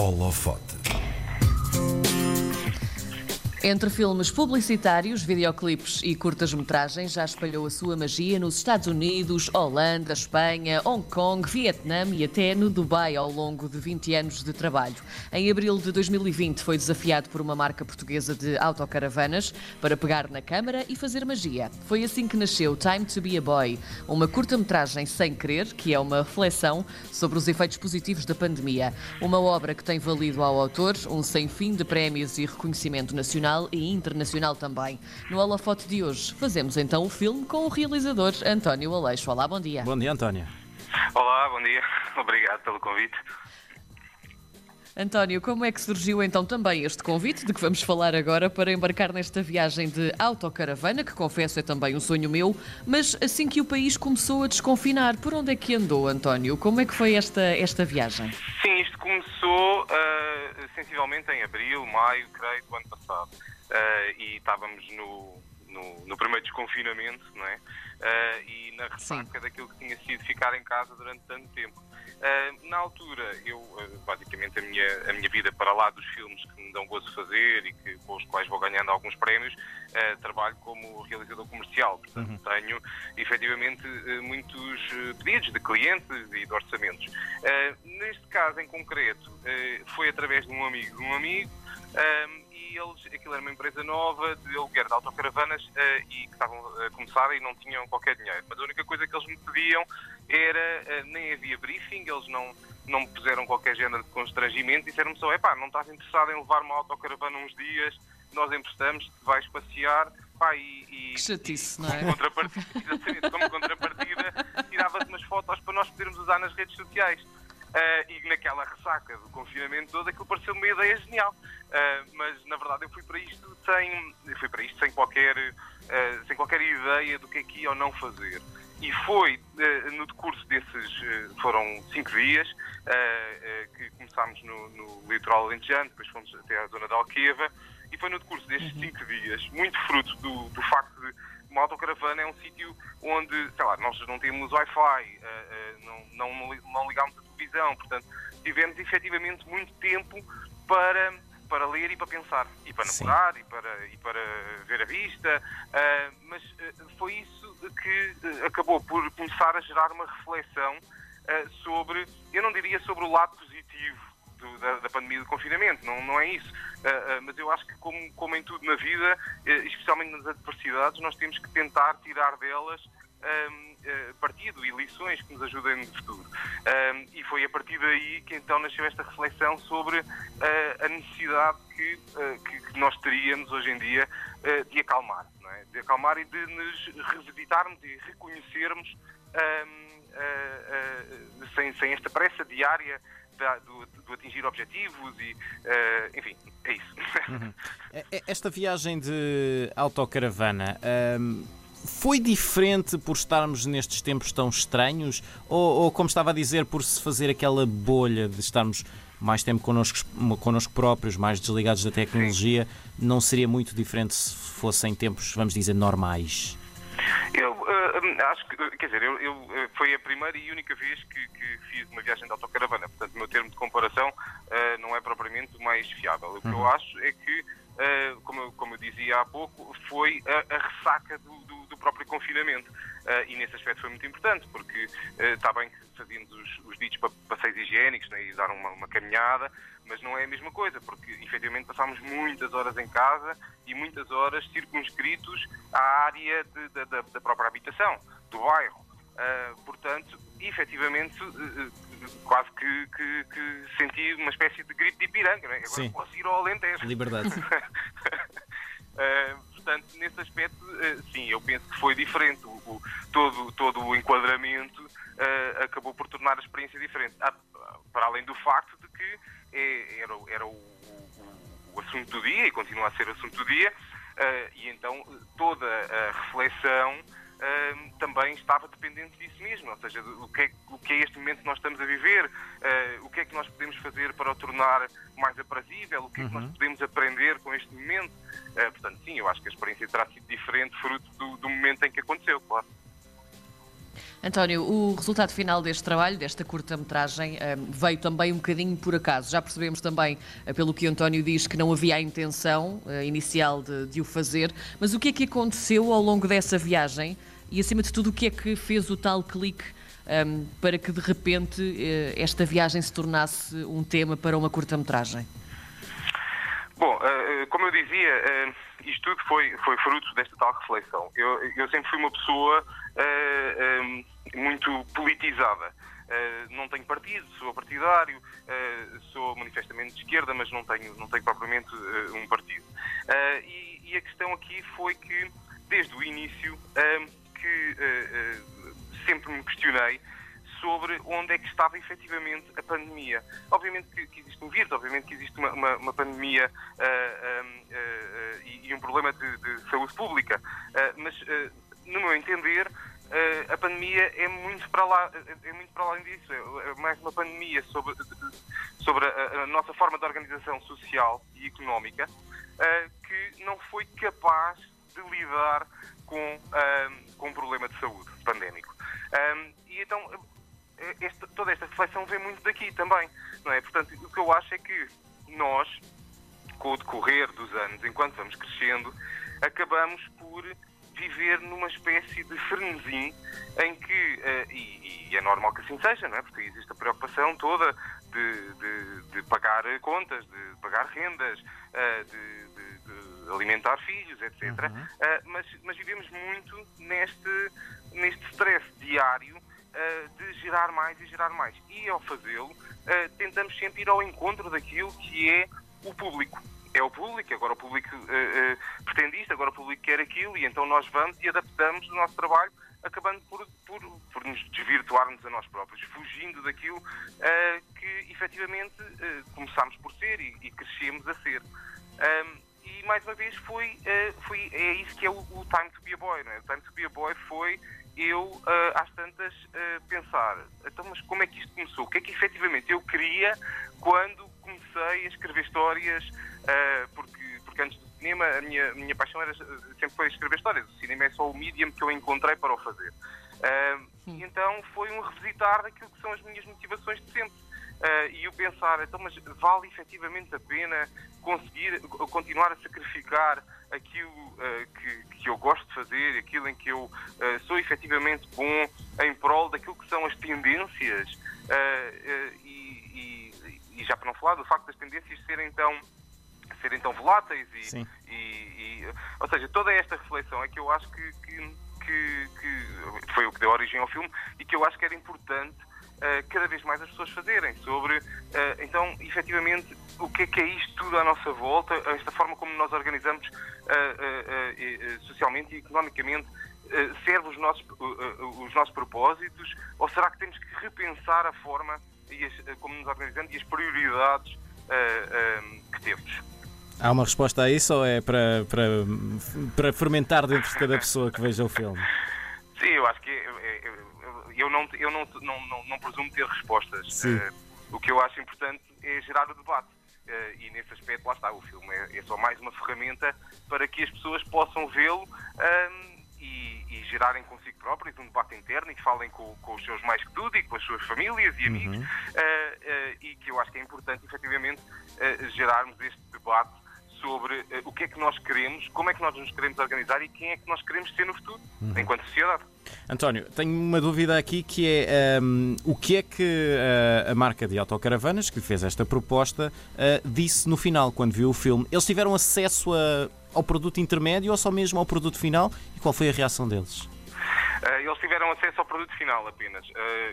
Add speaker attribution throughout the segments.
Speaker 1: Holofote.
Speaker 2: Entre filmes publicitários, videoclipes e curtas-metragens, já espalhou a sua magia nos Estados Unidos, Holanda, Espanha, Hong Kong, Vietnã e até no Dubai ao longo de 20 anos de trabalho. Em abril de 2020 foi desafiado por uma marca portuguesa de autocaravanas para pegar na câmara e fazer magia. Foi assim que nasceu Time to Be a Boy, uma curta-metragem sem querer, que é uma reflexão sobre os efeitos positivos da pandemia. Uma obra que tem valido ao autor um sem fim de prémios e reconhecimento nacional nacional e internacional também. No holofote de hoje, fazemos então o filme com o realizador António Aleixo. Olá, bom dia.
Speaker 3: Bom dia, António.
Speaker 4: Olá, bom dia. Obrigado pelo convite.
Speaker 2: António, como é que surgiu então também este convite de que vamos falar agora para embarcar nesta viagem de autocaravana, que confesso é também um sonho meu, mas assim que o país começou a desconfinar, por onde é que andou, António? Como é que foi esta, esta viagem?
Speaker 4: Sim, isto começou uh, sensivelmente em abril, maio, creio, do ano passado. Uh, e estávamos no, no, no, primeiro desconfinamento, não é? Uh, e na ressaca Sim. daquilo que tinha sido ficar em casa durante tanto tempo. Uh, na altura, eu, uh, basicamente, a minha, a minha vida para lá dos filmes que me dão gozo fazer e que, com os quais vou ganhando alguns prémios, uh, trabalho como realizador comercial. Portanto, uhum. tenho, efetivamente, muitos pedidos de clientes e de orçamentos. neste caso, em concreto, foi através de um amigo de um amigo, e eles, aquilo era uma empresa nova de aluguer de autocaravanas uh, e que estavam a começar e não tinham qualquer dinheiro. Mas a única coisa que eles me pediam era, uh, nem havia briefing, eles não, não me puseram qualquer género de constrangimento, disseram-me só, epá, não estás interessado em levar uma autocaravana uns dias, nós emprestamos, vais passear, pá, e... e
Speaker 2: que chatice,
Speaker 4: e,
Speaker 2: não é?
Speaker 4: Como contrapartida, como contrapartida tiravas umas fotos para nós podermos usar nas redes sociais. Uh, e naquela ressaca do confinamento todo, aquilo pareceu uma ideia genial. Uh, mas na verdade eu fui para isto sem, fui para isto sem qualquer, uh, sem qualquer ideia do que é que ia ou não fazer. E foi no decurso desses, foram cinco dias, que começámos no, no litoral alentejano, depois fomos até à zona de Alqueva, e foi no decurso destes uhum. cinco dias, muito fruto do, do facto de uma autocaravana é um sítio onde, sei lá, nós não temos Wi-Fi, não, não, não ligamos a televisão, portanto, tivemos efetivamente muito tempo para, para ler e para pensar, e para namorar, e para, e para ver a vista, uh, mas uh, foi isso que uh, acabou por começar a gerar uma reflexão sobre, eu não diria sobre o lado positivo do, da, da, pandemia do confinamento, não, não é isso. mas eu acho que, como, como em tudo na vida, especialmente nas adversidades, nós temos que tentar tirar delas um, uh, partido e lições que nos ajudem no futuro. Um, e foi a partir daí que então nasceu esta reflexão sobre uh, a necessidade que, uh, que, que, nós teríamos hoje em dia de acalmar, é? de acalmar e de nos revisitarmos e reconhecermos um, sem, sem esta pressa diária do, do, atingir objetivos e, uh, enfim, é isso.
Speaker 3: Uhum. Esta viagem de autocaravana, um, foi diferente por estarmos nestes tempos tão estranhos? Ou, ou, como estava a dizer, por se fazer aquela bolha de estarmos mais tempo connosco, connosco próprios, mais desligados da tecnologia, Sim. não seria muito diferente se fossem tempos, vamos dizer, normais?
Speaker 4: Eu uh, acho que, quer dizer, eu, eu, foi a primeira e única vez que, que, fiz uma viagem de autocaravana, portanto, o meu termo de comparação uh, não é propriamente o mais fiável. O que uhum. eu acho é que uh, como, como eu dizia há pouco, foi a, a ressaca do, do, próprio confinamento. Uh, e nesse aspecto foi muito importante, porque uh, está bem que fazíamos os, os ditos passeios higiênicos né, e dar uma, uma, caminhada, mas não é a mesma coisa, porque efetivamente passámos muitas horas em casa e muitas horas circunscritos à área de, de, da, da própria habitação, do bairro. Uh, portanto, efetivamente, uh, quase que, que, que, senti uma espécie de grito de Ipiranga. Não é? Agora Sim. posso ir ao Alentejo.
Speaker 3: Liberdade. uh,
Speaker 4: nesse aspecto, sim, eu penso que foi diferente. O, o todo, todo o enquadramento acabou por tornar a experiência diferente. Ah, para além do facto de que é, era, era o, o, assunto do dia e continua a ser o assunto do dia, e então toda a reflexão uh, também estava dependente disso mesmo, ou seja, o que, é, o que é este momento que nós estamos a viver, uh, o que é que nós podemos fazer para o tornar mais aprazível, o que é que nós uhum. podemos aprender com este momento. Uh, portanto, sim, eu acho que a experiência terá sido diferente fruto do, do momento em que aconteceu, claro.
Speaker 2: António, o resultado final deste trabalho, desta curta-metragem, eh, veio também um bocadinho por acaso. Já percebemos também, eh, pelo que o António diz, que não havia a intenção eh, inicial de, de o fazer, mas o que é que aconteceu ao longo dessa viagem e, acima de tudo, o que é que fez o tal clique um, para que de repente esta viagem se tornasse um tema para uma curta-metragem?
Speaker 4: Bom, como eu dizia, isto tudo foi, foi fruto desta tal reflexão. Eu, eu sempre fui uma pessoa muito politizada. Uh, não tenho partido, sou partidário, uh, sou manifestamente de esquerda, mas não tenho, não tenho propriamente um partido. E, e, a questão aqui foi que, desde o início, que sempre me questionei sobre onde é que estava efetivamente a pandemia. Obviamente que, que existe um vírus, obviamente que existe uma, uma, uma pandemia uh, uh, uh, e, e, um problema de, de saúde pública, mas, no meu entender, a pandemia é muito para lá, é muito para além disso. É mais uma pandemia sobre, sobre a, a nossa forma de organização social e económica que não foi capaz de lidar com, com um problema de saúde pandémico. e então este, toda esta reflexão vem muito daqui também, não é? Portanto, o que eu acho é que nós, com o decorrer dos anos, enquanto vamos crescendo, acabamos por viver numa espécie de frenesim em que, uh, e, e, é normal que assim seja, não é? Porque existe a preocupação toda de, de, de pagar contas, de pagar rendas, uh, de, de, alimentar filhos, etc. Uhum. Uh, mas, mas vivemos muito neste, neste stress diário de gerar mais e gerar mais. E ao fazê-lo, tentamos sempre ir ao encontro daquilo que é o público. É o público, agora o público uh, pretende isto, agora o público quer aquilo, e então nós vamos e adaptamos o nosso trabalho, acabando por, por, por nos desvirtuarmos a nós próprios, fugindo daquilo uh, que efetivamente uh, começámos por ser e, e crescemos a ser. Um, e mais uma vez foi, uh, foi é isso que é o, o, Time to be a Boy, não é? O Time to be a Boy foi eu, uh, às tantas, uh, pensar, então, mas como é que isto começou? O que é que efetivamente eu queria quando comecei a escrever histórias? Uh, porque, porque antes do cinema, a minha, minha paixão era, sempre foi escrever histórias. O cinema é só o medium que eu encontrei para o fazer. então, foi um revisitar daquilo que são as minhas motivações de sempre. Uh, e eu pensar, então, mas vale efetivamente a pena conseguir continuar a sacrificar aquilo uh, que, que eu gosto de fazer, aquilo em que eu uh, sou efetivamente bom em prol daquilo que são as tendências e, e, e, já para não falar do facto das tendências serem tão serem tão voláteis e, e, ou seja, toda esta reflexão é que eu acho que, que, que, que foi o que deu origem ao filme e que eu acho que era importante uh, cada vez mais as pessoas fazerem sobre, uh, então, efetivamente, o que é que é isto tudo à nossa volta, esta forma como nós organizamos uh, socialmente e economicamente, serve os nossos, os nossos propósitos, ou será que temos que repensar a forma e as, como nos organizamos e as prioridades que temos?
Speaker 3: Há uma resposta a isso ou é para, para, para fermentar dentro de cada pessoa que veja o filme?
Speaker 4: Sim, eu acho que eu não, eu não, não, não, não presumo ter respostas. Uh, o que eu acho importante é gerar o debate. Uh, e nesse aspecto, lá está, o filme é, é, só mais uma ferramenta para que as pessoas possam vê-lo um, e, e, gerarem consigo próprios um debate interno e que falem com, com, os seus mais que tudo e com as suas famílias e amigos. Uhum. Uh, e que eu acho que é importante, efetivamente, gerarmos este debate sobre uh, o que é que nós queremos, como é que nós nos queremos organizar e quem é que nós queremos ser no futuro, uhum. enquanto sociedade.
Speaker 3: António, tenho uma dúvida aqui que é um, o que é que uh, a marca de autocaravanas que fez esta proposta uh, disse no final, quando viu o filme? Eles tiveram acesso a, ao produto intermédio ou só mesmo ao produto final e qual foi a reação deles?
Speaker 4: eles tiveram acesso ao produto final apenas.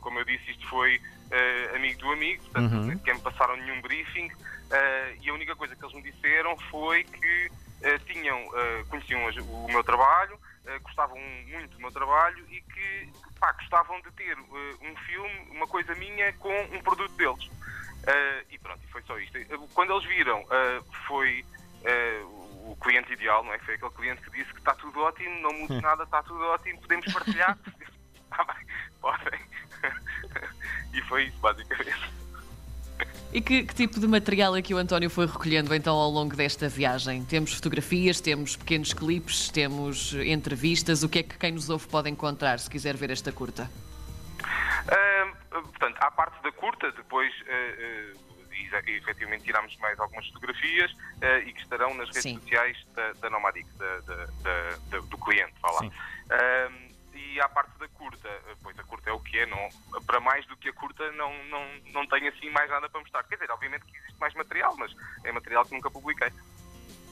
Speaker 4: como eu disse, isto foi amigo do amigo, portanto, uhum. nem me passaram nenhum briefing. Uh, e a única coisa que eles me disseram foi que uh, tinham, uh, conheciam o meu trabalho, gostavam muito do meu trabalho e que pá, gostavam de ter um filme, uma coisa minha, com um produto deles. e pronto, foi só isto. Quando eles viram, foi o cliente ideal, não é? Foi aquele cliente que disse que está tudo ótimo, não muda nada, está tudo ótimo, podemos partilhar. ah, bem, podem. e foi isso, basicamente.
Speaker 2: E que, que, tipo de material é que o António foi recolhendo então ao longo desta viagem? Temos fotografias, temos pequenos clipes, temos entrevistas. O que é que quem nos ouve pode encontrar se quiser ver esta curta?
Speaker 4: Uh, portanto, à parte da curta, depois uh, uh, e, efetivamente tirámos mais algumas fotografias e que estarão nas redes Sim. sociais da, da Nomadic, da, da, do cliente. Vá lá. E à parte da curta, pois a curta é o que é, não, para mais do que a curta não, não, não tenho assim mais nada para mostrar. Quer dizer, obviamente que existe mais material, mas é material que nunca publiquei.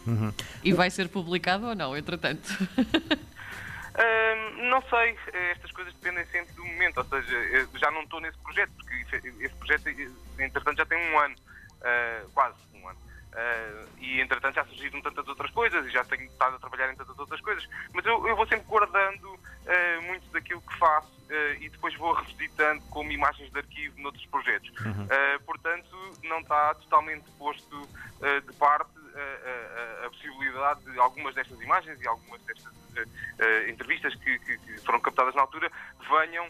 Speaker 2: Uhum. E vai ser publicado ou não, entretanto?
Speaker 4: Uh, não sei, estas coisas dependem sempre do momento, ou seja, já não estou nesse projeto, porque esse projeto, entretanto, já tem um ano, uh, quase um ano. Uh, e entretanto já surgiram tantas outras coisas e já tenho estado a trabalhar em tantas outras coisas, mas eu, eu vou sempre guardando uh, muito daquilo que faço uh, e depois vou revisitando como imagens de arquivo noutros projetos. Uhum. portanto, não está totalmente posto de parte a, a, a, possibilidade de algumas destas imagens e algumas destas entrevistas que, que, que, foram captadas na altura venham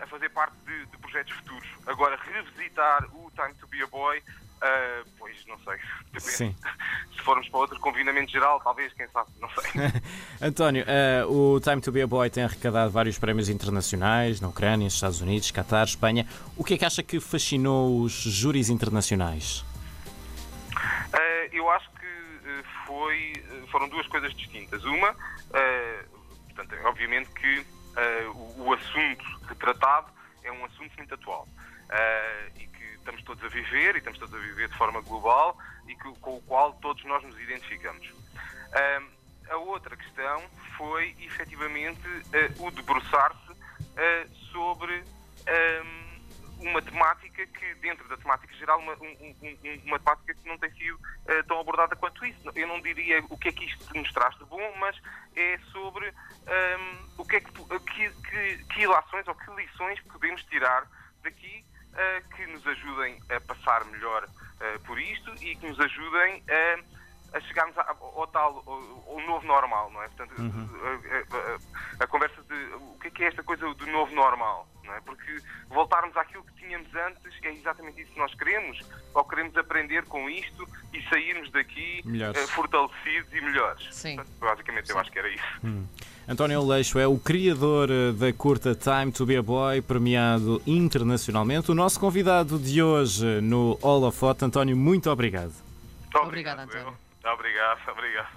Speaker 4: a fazer parte de, de projetos futuros. Agora, revisitar o Time to Be a Boy não sei. Depende. Sim. Se formos para outro confinamento geral, talvez, quem sabe, não sei.
Speaker 3: António, uh, o Time to Be a Boy tem arrecadado vários prémios internacionais na Ucrânia, nos Estados Unidos, Qatar, Espanha. O que é que acha que fascinou os júris internacionais?
Speaker 4: Uh, eu acho que foi, foram duas coisas distintas. Uma, portanto, obviamente que o, o, assunto retratado é um assunto muito atual. e estamos todos a viver e estamos todos a viver de forma global e que, com o qual todos nós nos identificamos. Um, a outra questão foi efetivamente uh, o debruçar-se uh, sobre uma temática que, dentro da temática geral, uma, um, um, uma temática que não tem sido uh, tão abordada quanto isso. Eu não diria o que é que isto nos traz de bom, mas é sobre o que é que, que, que, que ilações ou que lições podemos tirar daqui uh, que nos ajudem a passar melhor uh, por isto e que nos ajudem a, a chegarmos ao, tal, ao, novo normal, não é? Portanto, uhum. a, a, a, conversa de o que é, que é esta coisa do novo normal, não é? Porque voltarmos àquilo que tínhamos antes é exatamente isso que nós queremos, ou queremos aprender com isto e sairmos daqui uh, fortalecidos e melhores. Sim. Portanto, basicamente, Sim. eu acho que era isso. Hum.
Speaker 3: António Leixo é o criador eh, da curta Time to Be a Boy, premiado internacionalmente. O nosso convidado de hoje no Holofote. António, muito obrigado.
Speaker 2: Obrigado, obrigado António.
Speaker 4: Obrigado, obrigado.